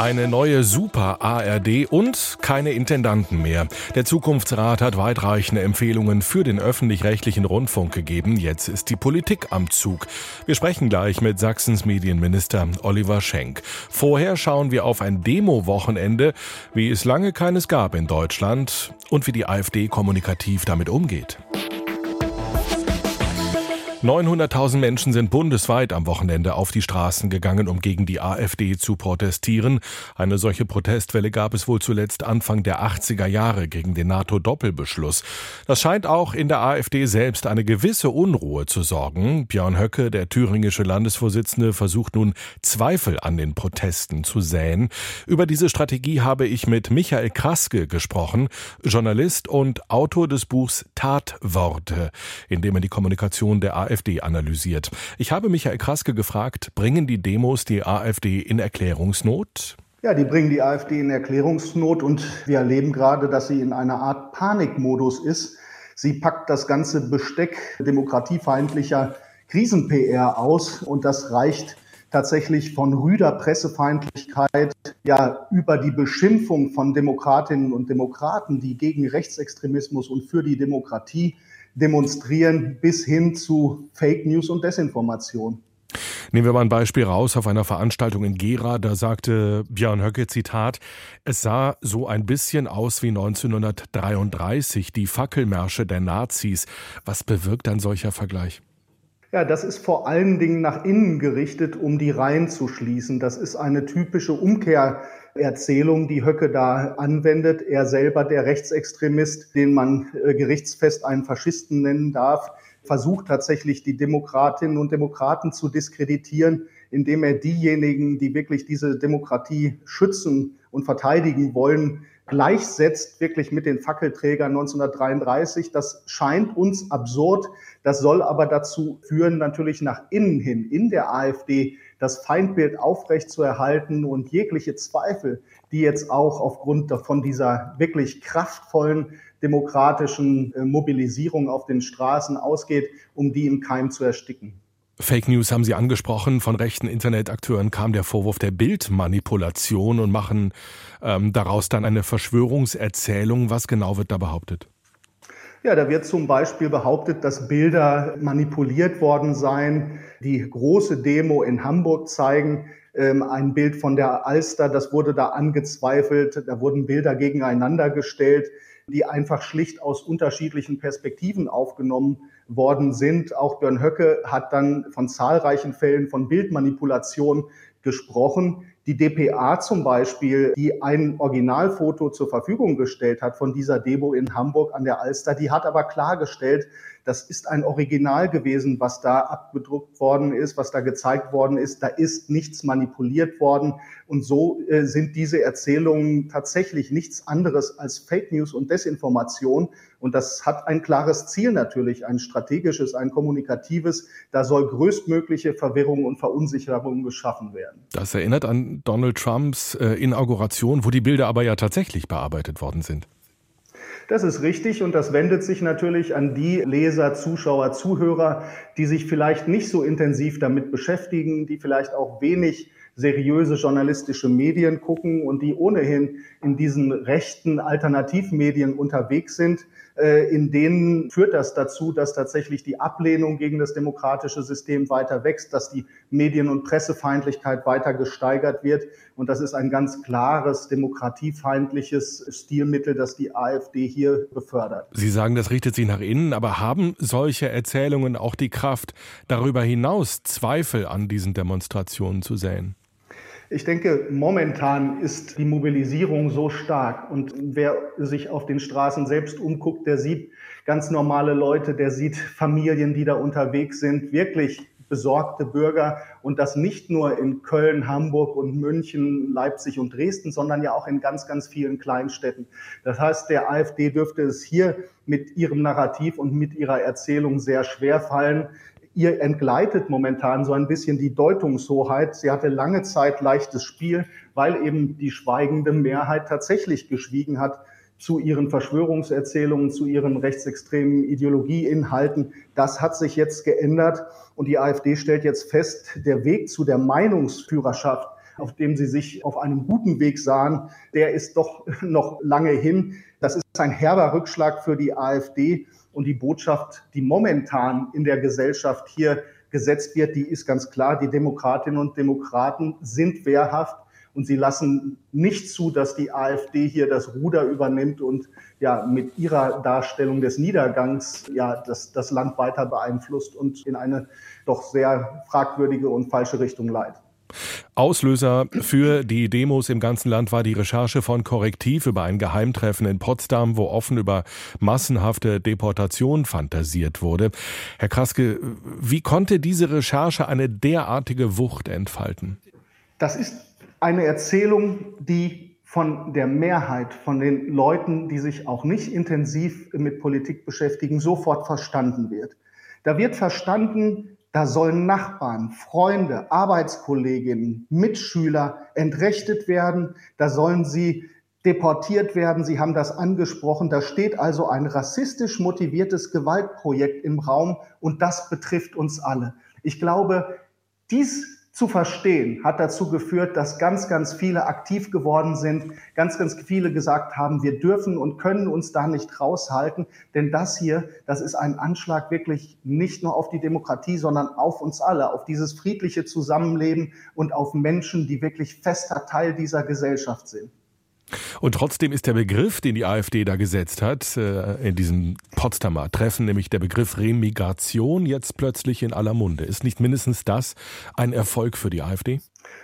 Eine neue Super-ARD und keine Intendanten mehr. Der Zukunftsrat hat weitreichende Empfehlungen für den öffentlich-rechtlichen Rundfunk gegeben. Jetzt ist die Politik am Zug. Wir sprechen gleich mit Sachsens Medienminister Oliver Schenk. Vorher schauen wir auf ein Demo-Wochenende, wie es lange keines gab in Deutschland und wie die AfD kommunikativ damit umgeht. 900.000 Menschen sind bundesweit am Wochenende auf die Straßen gegangen, um gegen die AfD zu protestieren. Eine solche Protestwelle gab es wohl zuletzt Anfang der 80er Jahre gegen den NATO-Doppelbeschluss. Das scheint auch in der AfD selbst eine gewisse Unruhe zu sorgen. Björn Höcke, der thüringische Landesvorsitzende, versucht nun Zweifel an den Protesten zu säen. Über diese Strategie habe ich mit Michael Kraske gesprochen, Journalist und Autor des Buchs Tatworte, in dem er die Kommunikation der AfD AfD analysiert. Ich habe Michael Kraske gefragt, bringen die Demos die AfD in Erklärungsnot? Ja, die bringen die AfD in Erklärungsnot und wir erleben gerade, dass sie in einer Art Panikmodus ist. Sie packt das ganze Besteck demokratiefeindlicher Krisen-PR aus und das reicht tatsächlich von rüder Pressefeindlichkeit ja über die Beschimpfung von Demokratinnen und Demokraten, die gegen Rechtsextremismus und für die Demokratie demonstrieren, bis hin zu Fake News und Desinformation. Nehmen wir mal ein Beispiel raus auf einer Veranstaltung in Gera. Da sagte Björn Höcke, Zitat, es sah so ein bisschen aus wie 1933, die Fackelmärsche der Nazis. Was bewirkt ein solcher Vergleich? Ja, das ist vor allen Dingen nach innen gerichtet, um die Reihen zu schließen. Das ist eine typische Umkehr Erzählung, die Höcke da anwendet. Er selber, der Rechtsextremist, den man äh, gerichtsfest einen Faschisten nennen darf, versucht tatsächlich die Demokratinnen und Demokraten zu diskreditieren, indem er diejenigen, die wirklich diese Demokratie schützen und verteidigen wollen, gleichsetzt wirklich mit den Fackelträgern 1933. Das scheint uns absurd. Das soll aber dazu führen, natürlich nach innen hin, in der AfD, das Feindbild aufrecht zu erhalten und jegliche Zweifel, die jetzt auch aufgrund von dieser wirklich kraftvollen demokratischen äh, Mobilisierung auf den Straßen ausgeht, um die im Keim zu ersticken. Fake News haben Sie angesprochen. Von rechten Internetakteuren kam der Vorwurf der Bildmanipulation und machen ähm, daraus dann eine Verschwörungserzählung. Was genau wird da behauptet? Ja, da wird zum Beispiel behauptet, dass Bilder manipuliert worden seien, die große Demo in Hamburg zeigen. Ähm, ein Bild von der Alster, das wurde da angezweifelt. Da wurden Bilder gegeneinander gestellt, die einfach schlicht aus unterschiedlichen Perspektiven aufgenommen worden sind. Auch Björn Höcke hat dann von zahlreichen Fällen von Bildmanipulation gesprochen. Die DPA zum Beispiel, die ein Originalfoto zur Verfügung gestellt hat von dieser Demo in Hamburg an der Alster, die hat aber klargestellt, das ist ein Original gewesen, was da abgedruckt worden ist, was da gezeigt worden ist. Da ist nichts manipuliert worden. Und so äh, sind diese Erzählungen tatsächlich nichts anderes als Fake News und Desinformation. Und das hat ein klares Ziel natürlich, ein strategisches, ein kommunikatives. Da soll größtmögliche Verwirrung und Verunsicherung geschaffen werden. Das erinnert an Donald Trumps äh, Inauguration, wo die Bilder aber ja tatsächlich bearbeitet worden sind. Das ist richtig und das wendet sich natürlich an die Leser, Zuschauer, Zuhörer, die sich vielleicht nicht so intensiv damit beschäftigen, die vielleicht auch wenig seriöse journalistische Medien gucken und die ohnehin in diesen rechten Alternativmedien unterwegs sind. Äh, in denen führt das dazu, dass tatsächlich die Ablehnung gegen das demokratische System weiter wächst, dass die Medien- und Pressefeindlichkeit weiter gesteigert wird. Und das ist ein ganz klares demokratiefeindliches Stilmittel, das die AfD hier befördert. Sie sagen, das richtet sich nach innen, aber haben solche Erzählungen auch die Kraft, darüber hinaus Zweifel an diesen Demonstrationen zu säen? Ich denke, momentan ist die Mobilisierung so stark und wer sich auf den Straßen selbst umguckt, der sieht ganz normale Leute, der sieht Familien, die da unterwegs sind, wirklich besorgte Bürger und das nicht nur in Köln, Hamburg und München, Leipzig und Dresden, sondern ja auch in ganz, ganz vielen Kleinstädten. Das heißt, der AfD dürfte es hier mit ihrem Narrativ und mit ihrer Erzählung sehr schwer fallen, ihr entgleitet momentan so ein bisschen die Deutungshoheit. Sie hatte lange Zeit leichtes Spiel, weil eben die schweigende Mehrheit tatsächlich geschwiegen hat zu ihren Verschwörungserzählungen, zu ihren rechtsextremen Ideologieinhalten. Das hat sich jetzt geändert und die AfD stellt jetzt fest, der Weg zu der Meinungsführerschaft, auf dem sie sich auf einem guten Weg sahen, der ist doch noch lange hin. Das ist ein herber Rückschlag für die AfD und die Botschaft, die momentan in der Gesellschaft hier gesetzt wird, die ist ganz klar. Die Demokratinnen und Demokraten sind wehrhaft und sie lassen nicht zu, dass die AfD hier das Ruder übernimmt und ja mit ihrer Darstellung des Niedergangs ja das, das Land weiter beeinflusst und in eine doch sehr fragwürdige und falsche Richtung leitet. Auslöser für die Demos im ganzen Land war die Recherche von Korrektiv über ein Geheimtreffen in Potsdam, wo offen über massenhafte Deportation fantasiert wurde. Herr Kraske, wie konnte diese Recherche eine derartige Wucht entfalten? Das ist eine Erzählung, die von der Mehrheit, von den Leuten, die sich auch nicht intensiv mit Politik beschäftigen, sofort verstanden wird. Da wird verstanden, da sollen Nachbarn, Freunde, Arbeitskolleginnen, Mitschüler entrechtet werden, da sollen sie deportiert werden. Sie haben das angesprochen. Da steht also ein rassistisch motiviertes Gewaltprojekt im Raum und das betrifft uns alle. Ich glaube, dies zu verstehen, hat dazu geführt, dass ganz, ganz viele aktiv geworden sind, ganz, ganz viele gesagt haben, wir dürfen und können uns da nicht raushalten, denn das hier, das ist ein Anschlag wirklich nicht nur auf die Demokratie, sondern auf uns alle, auf dieses friedliche Zusammenleben und auf Menschen, die wirklich fester Teil dieser Gesellschaft sind. Und trotzdem ist der Begriff, den die AfD da gesetzt hat, äh, in diesem Potsdamer Treffen, nämlich der Begriff Remigration, jetzt plötzlich in aller Munde. Ist nicht mindestens das ein Erfolg für die AfD?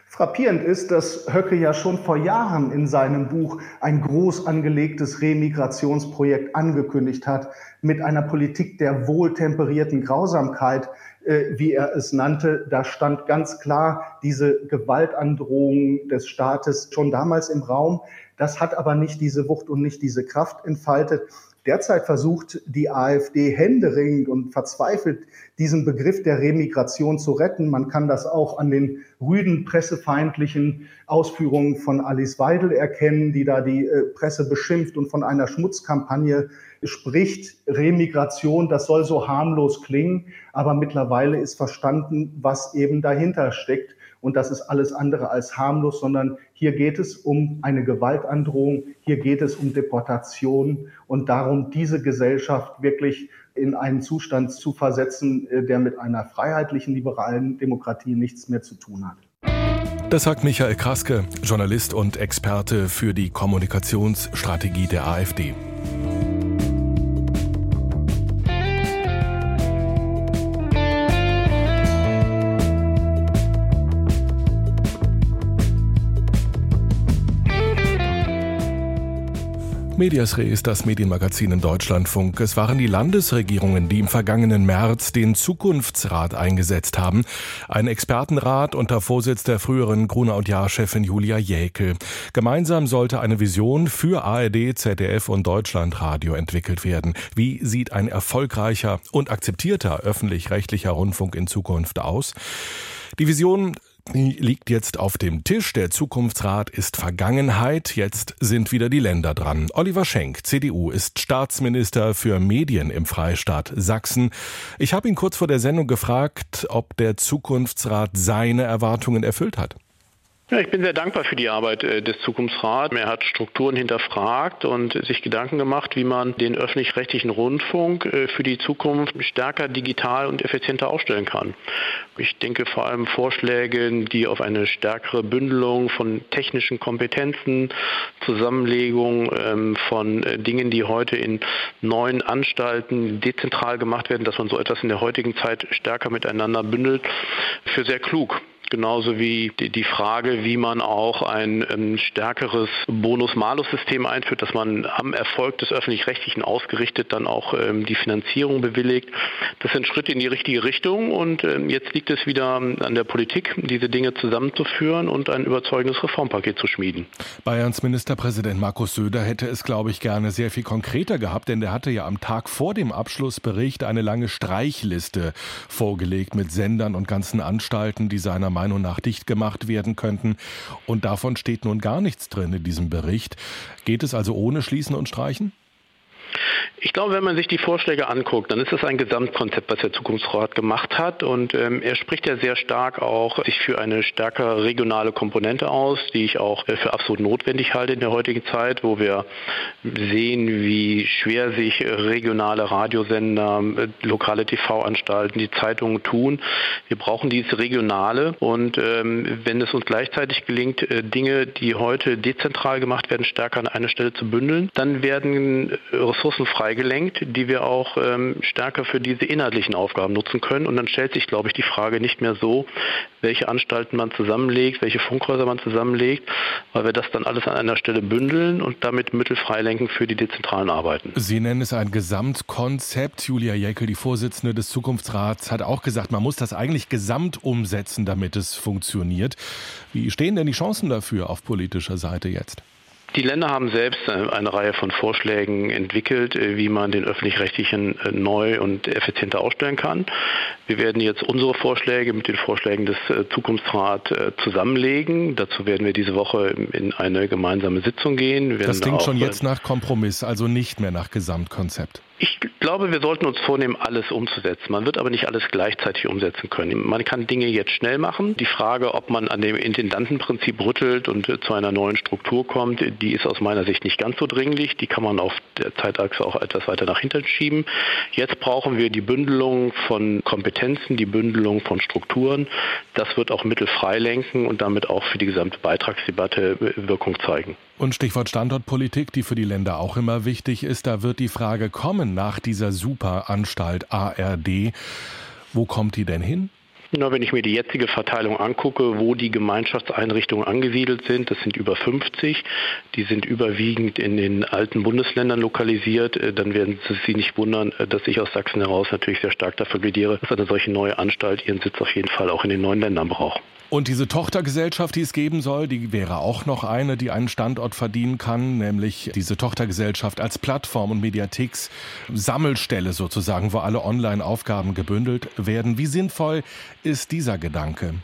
Frappierend ist, dass Höcke ja schon vor Jahren in seinem Buch ein groß angelegtes Remigrationsprojekt angekündigt hat, mit einer Politik der wohltemperierten Grausamkeit, wie er es nannte. Da stand ganz klar diese Gewaltandrohung des Staates schon damals im Raum. Das hat aber nicht diese Wucht und nicht diese Kraft entfaltet. Derzeit versucht die AfD händeringend und verzweifelt, diesen Begriff der Remigration zu retten. Man kann das auch an den rüden pressefeindlichen Ausführungen von Alice Weidel erkennen, die da die äh, Presse beschimpft und von einer Schmutzkampagne spricht. Remigration, das soll so harmlos klingen, aber mittlerweile ist verstanden, was eben dahinter steckt. Und das ist alles andere als harmlos, sondern hier geht es um eine Gewaltandrohung, hier geht es um Deportation und darum, diese Gesellschaft wirklich in einen Zustand zu versetzen, äh, der mit einer freiheitlichen, liberalen Demokratie nichts mehr zu tun hat. Das sagt Michael Kraske, Journalist und Experte für die Kommunikationsstrategie der AfD. Medias Re ist das Medienmagazin in Deutschlandfunk. Es waren die Landesregierungen, die im vergangenen März den Zukunftsrat eingesetzt haben. Ein Expertenrat unter Vorsitz der früheren Gruner und Jahr-Chefin Julia Jäkel. Gemeinsam sollte eine Vision für ARD, ZDF und Deutschlandradio entwickelt werden. Wie sieht ein erfolgreicher und akzeptierter öffentlich-rechtlicher Rundfunk in Zukunft aus? Die Vision liegt jetzt auf dem Tisch. Der Zukunftsrat ist Vergangenheit. Jetzt sind wieder die Länder dran. Oliver Schenk, CDU, ist Staatsminister für Medien im Freistaat Sachsen. Ich habe ihn kurz vor der Sendung gefragt, ob der Zukunftsrat seine Erwartungen erfüllt hat. Ja, ich bin sehr dankbar für die Arbeit äh, des Zukunftsrats. Er hat Strukturen hinterfragt und sich Gedanken gemacht, wie man den öffentlich-rechtlichen Rundfunk äh, für die Zukunft stärker digital und effizienter aufstellen kann. Ich denke vor allem Vorschläge, die auf eine stärkere Bündelung von technischen Kompetenzen, Zusammenlegung ähm, von äh, Dingen, die heute in neuen Anstalten dezentral gemacht werden, dass man so etwas in der heutigen Zeit stärker miteinander bündelt, für sehr klug genauso wie die Frage, wie man auch ein stärkeres Bonus-Malus-System einführt, dass man am Erfolg des Öffentlich-Rechtlichen ausgerichtet dann auch ähm, die Finanzierung bewilligt. Das sind Schritte in die richtige Richtung und ähm, jetzt liegt es wieder an der Politik, diese Dinge zusammenzuführen und ein überzeugendes Reformpaket zu schmieden. Bayerns Ministerpräsident Markus Söder hätte es, glaube ich, gerne sehr viel konkreter gehabt, denn der hatte ja am Tag vor dem Abschlussbericht eine lange Streichliste vorgelegt mit Sendern und ganzen Anstalten, die seiner Meinung nach dicht gemacht werden könnten. Und davon steht nun gar nichts drin in diesem Bericht. Geht es also ohne Schließen und Streichen? Ich glaube, wenn man sich die Vorschläge anguckt, dann ist das ein Gesamtkonzept, was der Zukunftsrat gemacht hat. Und ähm, er spricht ja sehr stark auch sich für eine stärker regionale Komponente aus, die ich auch äh, für absolut notwendig halte in der heutigen Zeit, wo wir sehen, wie schwer sich regionale Radiosender, äh, lokale TV-Anstalten, die Zeitungen tun. Wir brauchen dieses Regionale. Und ähm, wenn es uns gleichzeitig gelingt, äh, Dinge, die heute dezentral gemacht werden, stärker an eine Stelle zu bündeln, dann werden Ressourcen frei freigelenkt, die wir auch ähm, stärker für diese inhaltlichen Aufgaben nutzen können. Und dann stellt sich, glaube ich, die Frage nicht mehr so, welche Anstalten man zusammenlegt, welche Funkhäuser man zusammenlegt, weil wir das dann alles an einer Stelle bündeln und damit Mittel freilenken für die dezentralen Arbeiten. Sie nennen es ein Gesamtkonzept. Julia Jäckel, die Vorsitzende des Zukunftsrats, hat auch gesagt, man muss das eigentlich gesamt umsetzen, damit es funktioniert. Wie stehen denn die Chancen dafür auf politischer Seite jetzt? Die Länder haben selbst eine Reihe von Vorschlägen entwickelt, äh, wie man den öffentlich-rechtlichen äh, neu und effizienter ausstellen kann. Wir werden jetzt unsere Vorschläge mit den Vorschlägen des Zukunftsrats zusammenlegen. Dazu werden wir diese Woche in eine gemeinsame Sitzung gehen. das klingt schon jetzt nach Kompromiss, also nicht mehr nach Gesamtkonzept. Ich glaube, wir sollten uns vornehmen, alles umzusetzen. Man wird aber nicht alles gleichzeitig umsetzen können. Man kann Dinge jetzt schnell machen. Die Frage, ob man an dem Intendantenprinzip rüttelt und zu einer neuen Struktur kommt, die ist aus meiner Sicht nicht ganz so dringlich. Die kann man auf der Zeitachse auch etwas weiter nach hinten schieben. Jetzt brauchen wir die Bündelung von Kompetenzen, die Bündelung von Strukturen. Das wird auch Mittel freilenken und damit auch für die gesamte Beitragsdebatte Wirkung zeigen. Und Stichwort Standortpolitik, die für die Länder auch immer wichtig ist, da wird die Frage kommen nach dieser Superanstalt ARD. Wo kommt die denn hin? Na, wenn ich mir die jetzige Verteilung angucke, wo die Gemeinschaftseinrichtungen angesiedelt sind, das sind über 50, die sind überwiegend in den alten Bundesländern lokalisiert, äh, dann werden Sie sich nicht wundern, äh, dass ich aus Sachsen heraus natürlich sehr stark dafür plädiere, dass eine solche neue Anstalt ihren Sitz auf jeden Fall auch in den neuen Ländern braucht. Und diese Tochtergesellschaft, die es geben soll, die wäre auch noch eine, die einen Standort verdienen kann, nämlich diese Tochtergesellschaft als Plattform und Mediatheks Sammelstelle sozusagen, wo alle Online-Aufgaben gebündelt werden. Wie sinnvoll ist dieser Gedanke?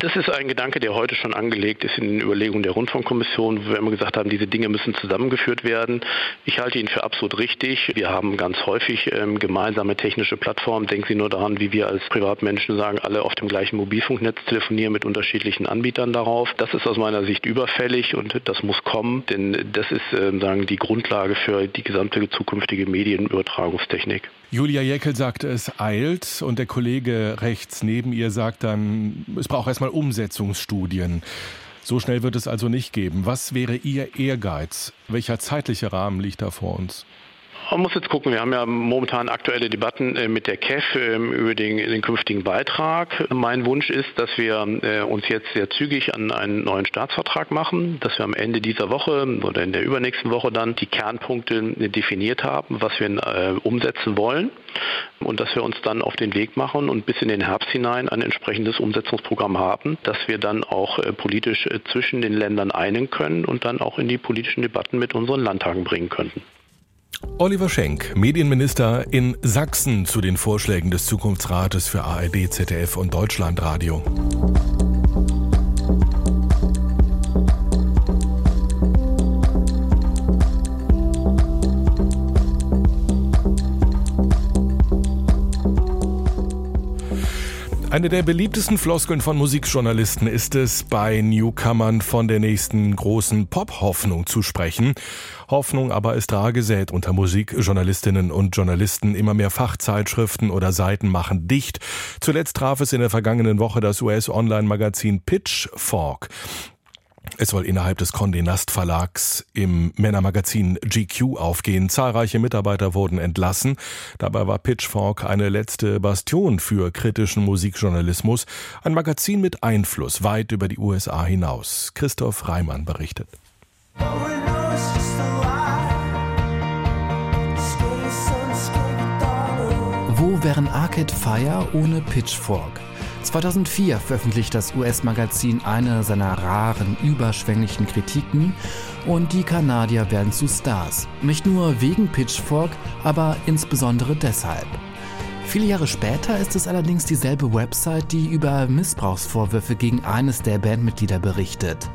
Das ist ein Gedanke, der heute schon angelegt ist in den Überlegungen der Rundfunkkommission, wo wir immer gesagt haben, diese Dinge müssen zusammengeführt werden. Ich halte ihn für absolut richtig. Wir haben ganz häufig ähm, gemeinsame technische Plattformen. Denken Sie nur daran, wie wir als Privatmenschen sagen, alle auf dem gleichen Mobilfunknetz telefonieren mit unterschiedlichen Anbietern darauf. Das ist aus meiner Sicht überfällig und das muss kommen, denn das ist äh, sagen die Grundlage für die gesamte zukünftige Medienübertragungstechnik. Julia Jäckel sagt, es eilt und der Kollege rechts neben ihr sagt dann, es braucht erstmal Umsetzungsstudien. So schnell wird es also nicht geben. Was wäre Ihr Ehrgeiz? Welcher zeitliche Rahmen liegt da vor uns? Man muss jetzt gucken, wir haben ja momentan aktuelle Debatten äh, mit der KEF ähm, über den, den künftigen Beitrag. Mein Wunsch ist, dass wir äh, uns jetzt sehr zügig an einen neuen Staatsvertrag machen, dass wir am Ende dieser Woche oder in der übernächsten Woche dann die Kernpunkte definiert haben, was wir äh, umsetzen wollen und dass wir uns dann auf den Weg machen und bis in den Herbst hinein ein entsprechendes Umsetzungsprogramm haben, dass wir dann auch politisch zwischen den Ländern einigen können und dann auch in die politischen Debatten mit unseren Landtagen bringen könnten. Oliver Schenk, Medienminister in Sachsen zu den Vorschlägen des Zukunftsrates für ARD, ZDF und Deutschlandradio. Eine der beliebtesten Floskeln von Musikjournalisten ist es, bei Newcomern von der nächsten großen Pop-Hoffnung zu sprechen. Hoffnung aber ist rar gesät unter Musikjournalistinnen und Journalisten. Immer mehr Fachzeitschriften oder Seiten machen dicht. Zuletzt traf es in der vergangenen Woche das US-Online-Magazin Pitchfork. Es soll innerhalb des Condé Nast Verlags im Männermagazin GQ aufgehen. Zahlreiche Mitarbeiter wurden entlassen. Dabei war Pitchfork eine letzte Bastion für kritischen Musikjournalismus. Ein Magazin mit Einfluss weit über die USA hinaus. Christoph Reimann berichtet. Wo wären Arcade Fire ohne Pitchfork? 2004 veröffentlicht das US-Magazin eine seiner raren, überschwänglichen Kritiken und die Kanadier werden zu Stars. Nicht nur wegen Pitchfork, aber insbesondere deshalb. Viele Jahre später ist es allerdings dieselbe Website, die über Missbrauchsvorwürfe gegen eines der Bandmitglieder berichtet.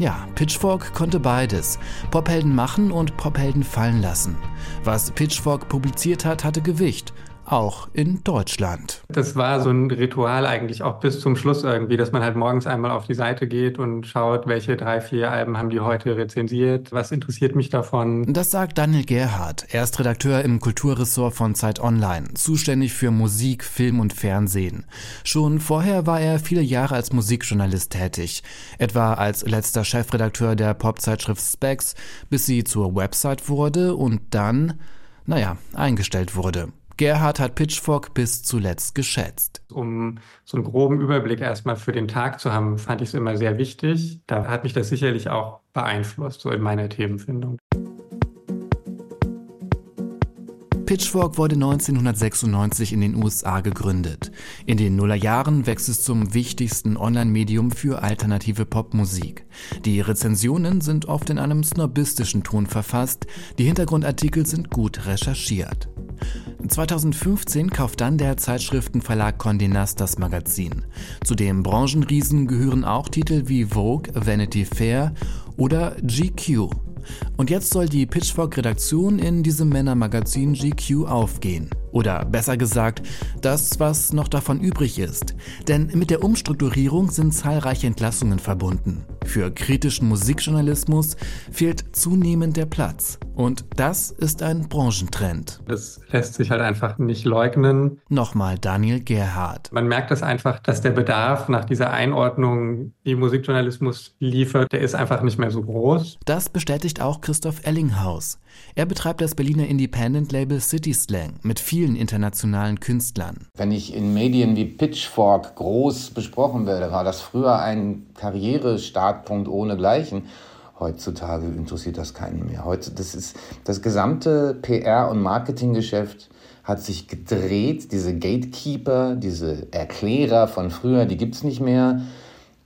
Ja, Pitchfork konnte beides. Pophelden machen und Pophelden fallen lassen. Was Pitchfork publiziert hat, hatte Gewicht auch in Deutschland. Das war so ein Ritual eigentlich auch bis zum Schluss irgendwie, dass man halt morgens einmal auf die Seite geht und schaut, welche drei, vier Alben haben die heute rezensiert, was interessiert mich davon. Das sagt Daniel Gerhardt. Er ist Redakteur im Kulturressort von Zeit Online, zuständig für Musik, Film und Fernsehen. Schon vorher war er viele Jahre als Musikjournalist tätig, etwa als letzter Chefredakteur der Popzeitschrift Specs, bis sie zur Website wurde und dann, naja, eingestellt wurde. Gerhard hat Pitchfork bis zuletzt geschätzt. Um so einen groben Überblick erstmal für den Tag zu haben, fand ich es immer sehr wichtig. Da hat mich das sicherlich auch beeinflusst, so in meiner Themenfindung. Pitchfork wurde 1996 in den USA gegründet. In den Nullerjahren wächst es zum wichtigsten Online-Medium für alternative Popmusik. Die Rezensionen sind oft in einem snobistischen Ton verfasst, die Hintergrundartikel sind gut recherchiert. 2015 kauft dann der Zeitschriftenverlag Condé Nast das Magazin. Zu dem Branchenriesen gehören auch Titel wie Vogue, Vanity Fair oder GQ. Und jetzt soll die Pitchfork-Redaktion in diesem Männermagazin GQ aufgehen. Oder besser gesagt, das, was noch davon übrig ist. Denn mit der Umstrukturierung sind zahlreiche Entlassungen verbunden. Für kritischen Musikjournalismus fehlt zunehmend der Platz. Und das ist ein Branchentrend. Das lässt sich halt einfach nicht leugnen. Nochmal Daniel Gerhardt. Man merkt das einfach, dass der Bedarf nach dieser Einordnung, die Musikjournalismus liefert, der ist einfach nicht mehr so groß. Das bestätigt auch Christoph Ellinghaus. Er betreibt das Berliner Independent-Label City Slang mit vielen internationalen Künstlern. Wenn ich in Medien wie Pitchfork groß besprochen werde, war das früher ein Karrierestartpunkt ohnegleichen. Heutzutage interessiert das keinen mehr. Heute, das ist das gesamte PR- und Marketinggeschäft hat sich gedreht. Diese Gatekeeper, diese Erklärer von früher, die gibt es nicht mehr.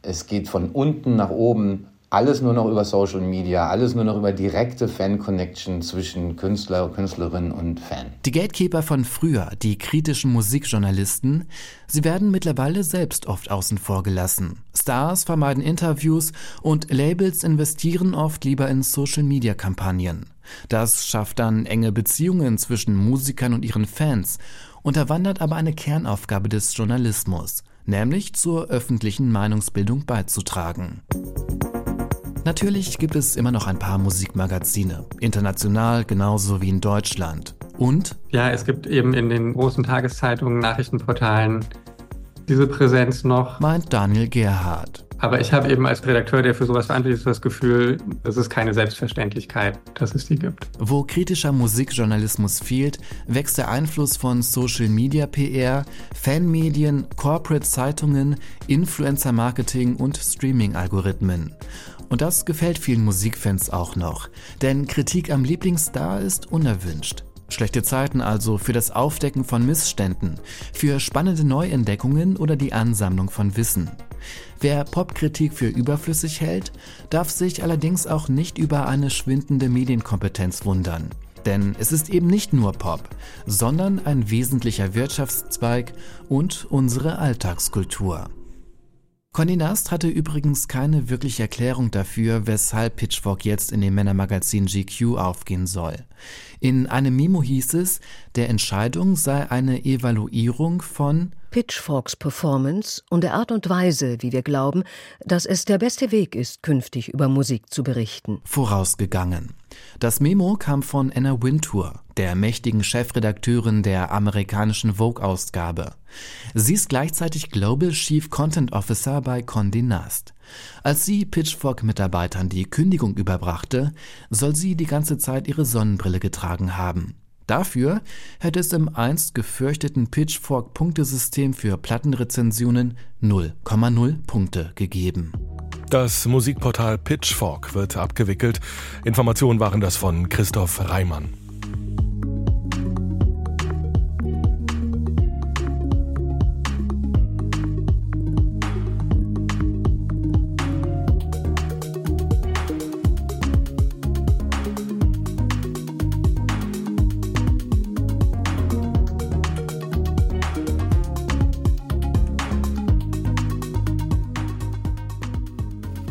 Es geht von unten nach oben alles nur noch über Social Media, alles nur noch über direkte Fan-Connection zwischen Künstler, Künstlerin und Fan. Die Gatekeeper von früher, die kritischen Musikjournalisten, sie werden mittlerweile selbst oft außen vor gelassen. Stars vermeiden Interviews und Labels investieren oft lieber in Social-Media-Kampagnen. Das schafft dann enge Beziehungen zwischen Musikern und ihren Fans, unterwandert aber eine Kernaufgabe des Journalismus, nämlich zur öffentlichen Meinungsbildung beizutragen. Natürlich gibt es immer noch ein paar Musikmagazine, international genauso wie in Deutschland. Und? Ja, es gibt eben in den großen Tageszeitungen, Nachrichtenportalen diese Präsenz noch. Meint Daniel Gerhardt. Aber ich habe eben als Redakteur, der für sowas verantwortlich ist, das Gefühl, es ist keine Selbstverständlichkeit, dass es die gibt. Wo kritischer Musikjournalismus fehlt, wächst der Einfluss von Social Media PR, Fanmedien, Corporate Zeitungen, Influencer Marketing und Streaming-Algorithmen. Und das gefällt vielen Musikfans auch noch, denn Kritik am Lieblingsstar ist unerwünscht. Schlechte Zeiten also für das Aufdecken von Missständen, für spannende Neuentdeckungen oder die Ansammlung von Wissen. Wer Popkritik für überflüssig hält, darf sich allerdings auch nicht über eine schwindende Medienkompetenz wundern. Denn es ist eben nicht nur Pop, sondern ein wesentlicher Wirtschaftszweig und unsere Alltagskultur. Condé Nast hatte übrigens keine wirkliche Erklärung dafür, weshalb Pitchfork jetzt in dem Männermagazin GQ aufgehen soll. In einem Memo hieß es, der Entscheidung sei eine Evaluierung von Pitchforks Performance und der Art und Weise, wie wir glauben, dass es der beste Weg ist, künftig über Musik zu berichten. Vorausgegangen. Das Memo kam von Anna Wintour, der mächtigen Chefredakteurin der amerikanischen Vogue-Ausgabe. Sie ist gleichzeitig Global Chief Content Officer bei Condé Nast. Als sie Pitchfork-Mitarbeitern die Kündigung überbrachte, soll sie die ganze Zeit ihre Sonnenbrille getragen haben. Dafür hätte es im einst gefürchteten Pitchfork-Punktesystem für Plattenrezensionen 0,0 Punkte gegeben. Das Musikportal Pitchfork wird abgewickelt. Informationen waren das von Christoph Reimann.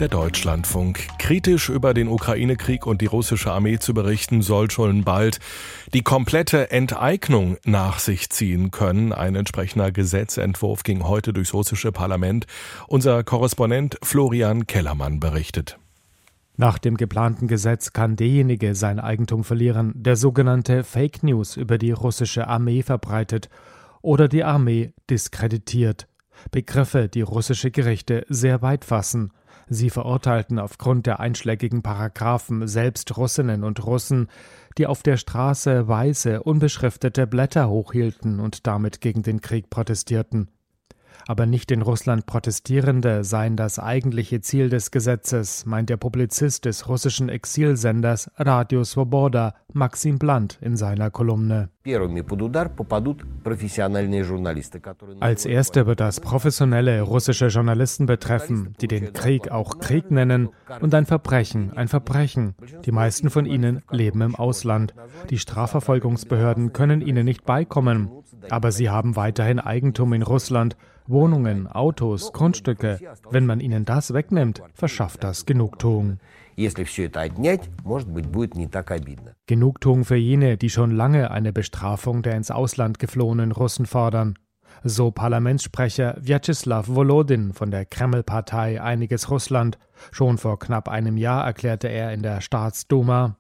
Der Deutschlandfunk. Kritisch über den Ukraine-Krieg und die russische Armee zu berichten, soll schon bald die komplette Enteignung nach sich ziehen können. Ein entsprechender Gesetzentwurf ging heute durchs russische Parlament. Unser Korrespondent Florian Kellermann berichtet. Nach dem geplanten Gesetz kann derjenige sein Eigentum verlieren, der sogenannte Fake News über die russische Armee verbreitet oder die Armee diskreditiert. Begriffe, die russische Gerichte sehr weit fassen. Sie verurteilten aufgrund der einschlägigen Paragraphen selbst Russinnen und Russen, die auf der Straße weiße, unbeschriftete Blätter hochhielten und damit gegen den Krieg protestierten aber nicht in Russland Protestierende seien das eigentliche Ziel des Gesetzes, meint der Publizist des russischen Exilsenders Radio Svoboda, Maxim Blant, in seiner Kolumne. Als erste wird das professionelle russische Journalisten betreffen, die den Krieg auch Krieg nennen und ein Verbrechen, ein Verbrechen. Die meisten von ihnen leben im Ausland. Die Strafverfolgungsbehörden können ihnen nicht beikommen, aber sie haben weiterhin Eigentum in Russland Wohnungen, Autos, Grundstücke. Wenn man ihnen das wegnimmt, verschafft das Genugtuung. Genugtuung für jene, die schon lange eine Bestrafung der ins Ausland geflohenen Russen fordern. So Parlamentssprecher Vyacheslav Volodin von der Kreml-Partei Einiges Russland. Schon vor knapp einem Jahr erklärte er in der Staatsduma,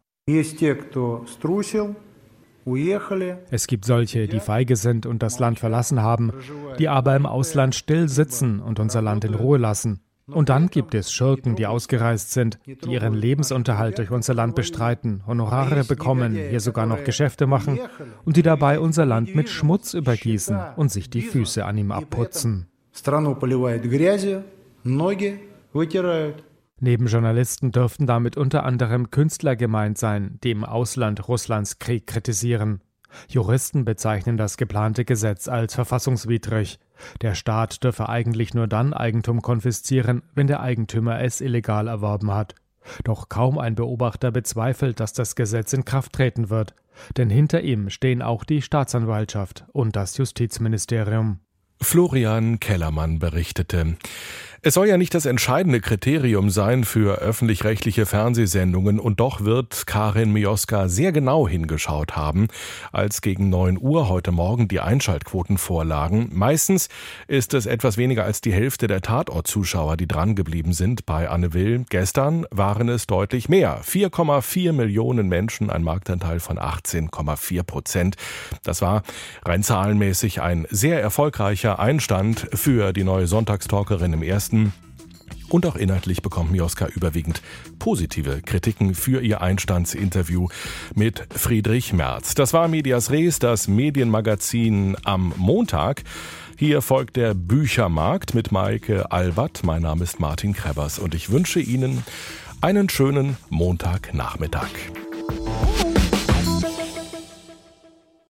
es gibt solche, die feige sind und das Land verlassen haben, die aber im Ausland still sitzen und unser Land in Ruhe lassen. Und dann gibt es Schurken, die ausgereist sind, die ihren Lebensunterhalt durch unser Land bestreiten, Honorare bekommen, hier sogar noch Geschäfte machen und die dabei unser Land mit Schmutz übergießen und sich die Füße an ihm abputzen. Neben Journalisten dürften damit unter anderem Künstler gemeint sein, die im Ausland Russlands Krieg kritisieren. Juristen bezeichnen das geplante Gesetz als verfassungswidrig. Der Staat dürfe eigentlich nur dann Eigentum konfiszieren, wenn der Eigentümer es illegal erworben hat. Doch kaum ein Beobachter bezweifelt, dass das Gesetz in Kraft treten wird, denn hinter ihm stehen auch die Staatsanwaltschaft und das Justizministerium. Florian Kellermann berichtete. Es soll ja nicht das entscheidende Kriterium sein für öffentlich-rechtliche Fernsehsendungen und doch wird Karin Mioska sehr genau hingeschaut haben, als gegen 9 Uhr heute Morgen die Einschaltquoten vorlagen. Meistens ist es etwas weniger als die Hälfte der Tatortzuschauer, die drangeblieben sind bei Anne Will. Gestern waren es deutlich mehr. 4,4 Millionen Menschen, ein Marktanteil von 18,4 Prozent. Das war rein zahlenmäßig ein sehr erfolgreicher Einstand für die neue Sonntagstalkerin im ersten Journalisten. Und auch inhaltlich bekommt Mioska überwiegend positive Kritiken für ihr Einstandsinterview mit Friedrich Merz. Das war Medias Res, das Medienmagazin am Montag. Hier folgt der Büchermarkt mit Maike Albert. Mein Name ist Martin Krebers und ich wünsche Ihnen einen schönen Montagnachmittag.